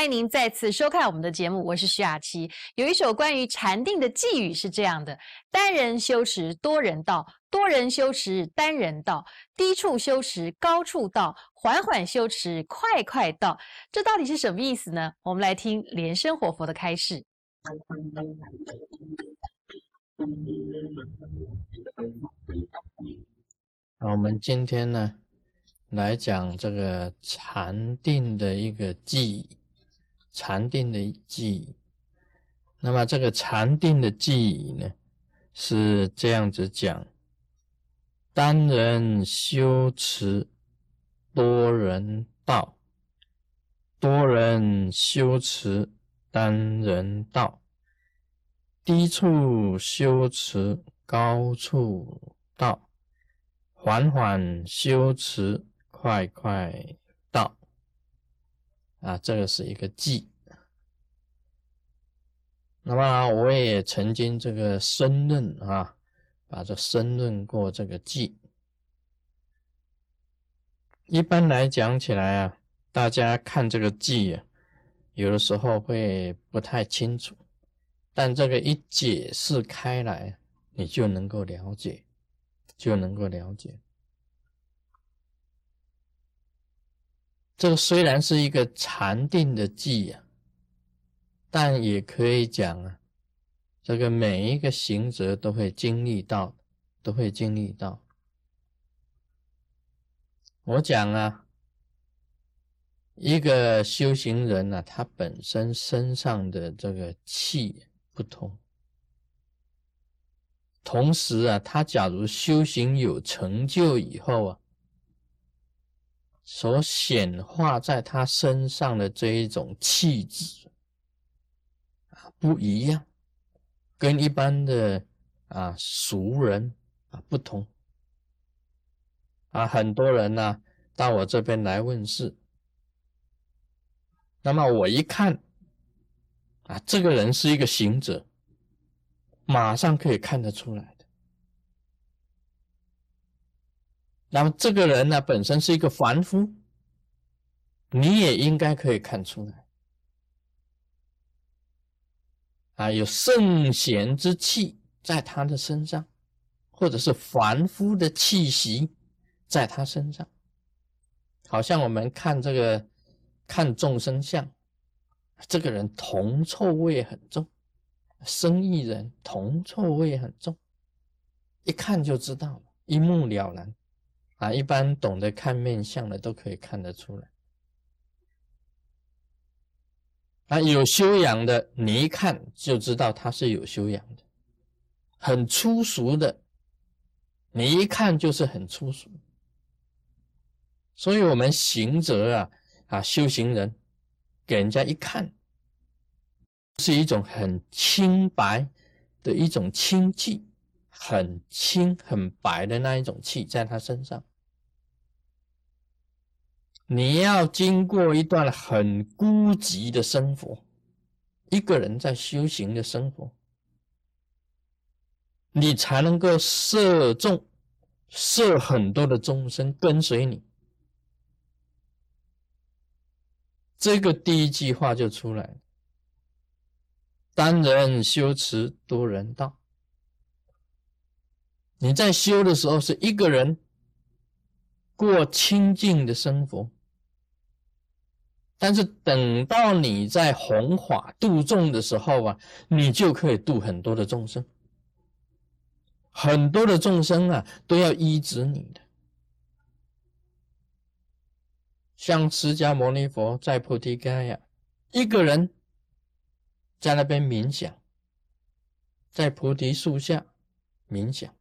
欢迎您再次收看我们的节目，我是徐雅琪。有一首关于禅定的寄语是这样的：单人修持多人道，多人修持单人道，低处修持高处道，缓缓修持快快到。这到底是什么意思呢？我们来听莲生活佛的开示。好，我们今天呢？来讲这个禅定的一个记忆，禅定的记忆。那么这个禅定的记忆呢，是这样子讲：单人修持，多人道；多人修持，单人道；低处修持，高处道；缓缓修持。快快啊！这个是一个记。那么我也曾经这个申论啊，把这申论过这个记。一般来讲起来啊，大家看这个记啊，有的时候会不太清楚，但这个一解释开来，你就能够了解，就能够了解。这个虽然是一个禅定的记啊，但也可以讲啊，这个每一个行者都会经历到，都会经历到。我讲啊，一个修行人呢，他本身身上的这个气不同，同时啊，他假如修行有成就以后啊。所显化在他身上的这一种气质啊，不一样，跟一般的啊俗人啊不同啊。很多人呢到我这边来问事，那么我一看啊，这个人是一个行者，马上可以看得出来。那么这个人呢，本身是一个凡夫，你也应该可以看出来，啊，有圣贤之气在他的身上，或者是凡夫的气息在他身上，好像我们看这个看众生相，这个人铜臭味很重，生意人铜臭味很重，一看就知道了，一目了然。啊，一般懂得看面相的都可以看得出来。啊，有修养的，你一看就知道他是有修养的；很粗俗的，你一看就是很粗俗。所以，我们行者啊，啊，修行人，给人家一看，是一种很清白的一种清气，很清很白的那一种气在他身上。你要经过一段很孤寂的生活，一个人在修行的生活，你才能够摄众，摄很多的众生跟随你。这个第一句话就出来了：单人修持，多人道。你在修的时候是一个人过清净的生活。但是等到你在弘法度众的时候啊，你就可以度很多的众生，很多的众生啊都要依止你的。像释迦牟尼佛在菩提伽呀，一个人在那边冥想，在菩提树下冥想，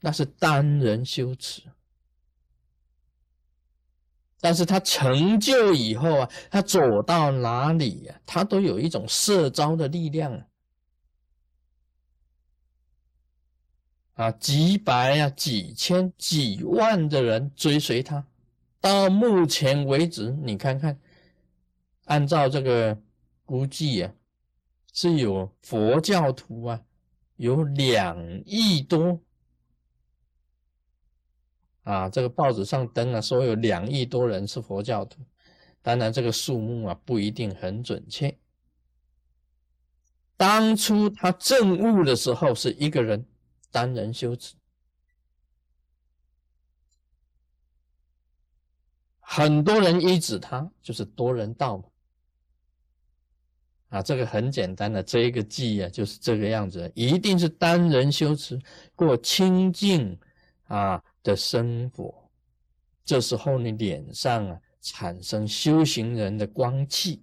那是单人修持。但是他成就以后啊，他走到哪里呀，他都有一种社招的力量啊，啊，几百啊、几千、几万的人追随他。到目前为止，你看看，按照这个估计啊，是有佛教徒啊，有两亿多。啊，这个报纸上登了，说有两亿多人是佛教徒，当然，这个数目啊不一定很准确。当初他证悟的时候是一个人单人修持，很多人依止他，就是多人道嘛。啊，这个很简单的，这一个记啊就是这个样子，一定是单人修持过清净啊的生活，这时候你脸上啊产生修行人的光气，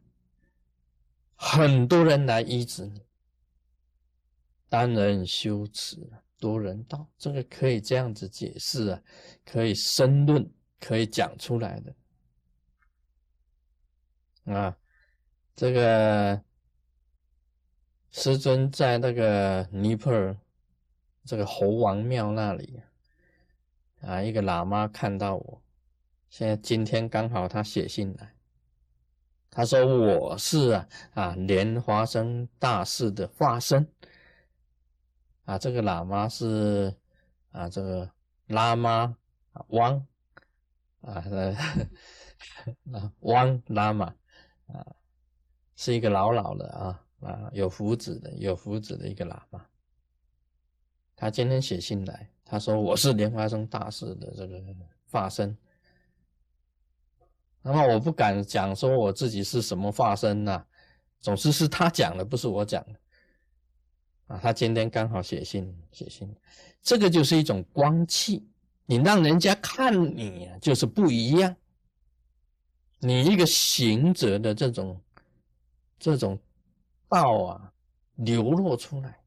很多人来医治你。单人修持多人道，这个可以这样子解释啊，可以申论，可以讲出来的啊，这个。师尊在那个尼泊尔这个猴王庙那里啊，啊一个喇嘛看到我，现在今天刚好他写信来，他说我是啊啊莲花生大士的化身啊，这个喇嘛是啊这个喇嘛汪啊那汪喇嘛啊是一个老老的啊。啊，有胡子的，有胡子的一个喇嘛，他今天写信来，他说我是莲花生大师的这个化身。那么我不敢讲说我自己是什么化身呐，总之是他讲的，不是我讲的。啊，他今天刚好写信写信，这个就是一种光气，你让人家看你就是不一样，你一个行者的这种这种。道啊，流露出来，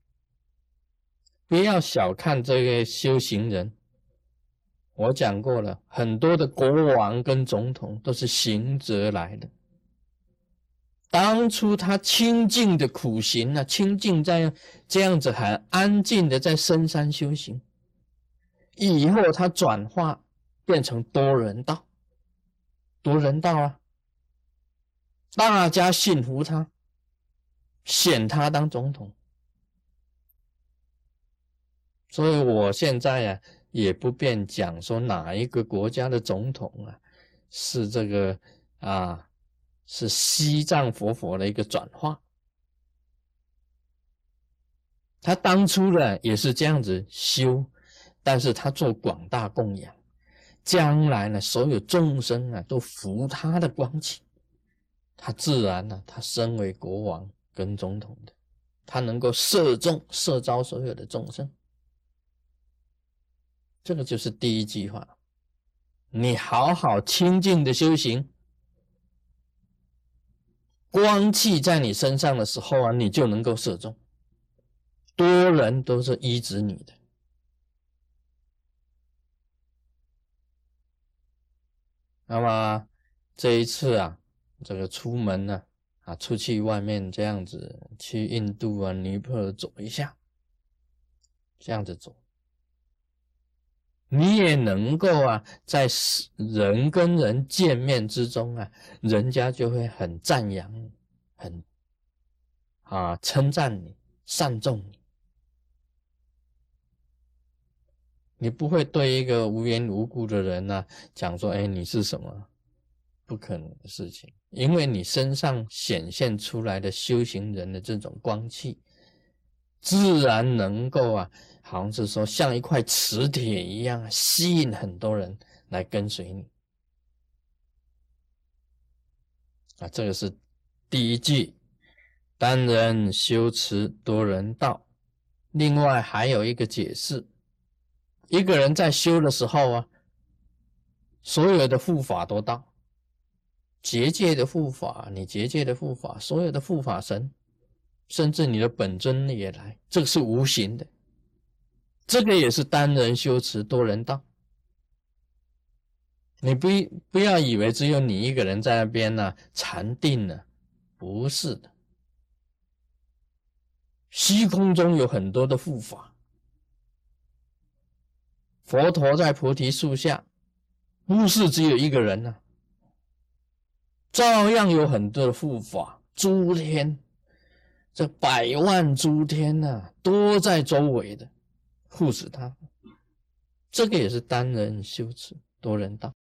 不要小看这个修行人。我讲过了，很多的国王跟总统都是行者来的。当初他清净的苦行啊，清净在这样子很安静的在深山修行，以后他转化变成多人道，多人道啊，大家信服他。选他当总统，所以我现在呀也不便讲说哪一个国家的总统啊是这个啊是西藏佛佛的一个转化，他当初呢也是这样子修，但是他做广大供养，将来呢所有众生啊都服他的光景，他自然呢他身为国王。跟总统的，他能够摄众摄招所有的众生，这个就是第一句话。你好好清净的修行，光气在你身上的时候啊，你就能够射中，多人都是依止你的。那么这一次啊，这个出门呢。啊，出去外面这样子，去印度啊、尼泊尔走一下，这样子走，你也能够啊，在人跟人见面之中啊，人家就会很赞扬你，很啊称赞你、善重你，你不会对一个无缘无故的人呢讲说，哎，你是什么？不可能的事情。因为你身上显现出来的修行人的这种光气，自然能够啊，好像是说像一块磁铁一样，吸引很多人来跟随你。啊，这个是第一句，单人修持多人道。另外还有一个解释，一个人在修的时候啊，所有的护法都到。结界的护法，你结界的护法，所有的护法神，甚至你的本尊也来，这个是无形的，这个也是单人修持多人道。你不不要以为只有你一个人在那边呢禅定呢，不是的，虚空中有很多的护法，佛陀在菩提树下，不是只有一个人呢。照样有很多的护法，诸天，这百万诸天呐，多在周围的护持他。这个也是单人修持，多人道。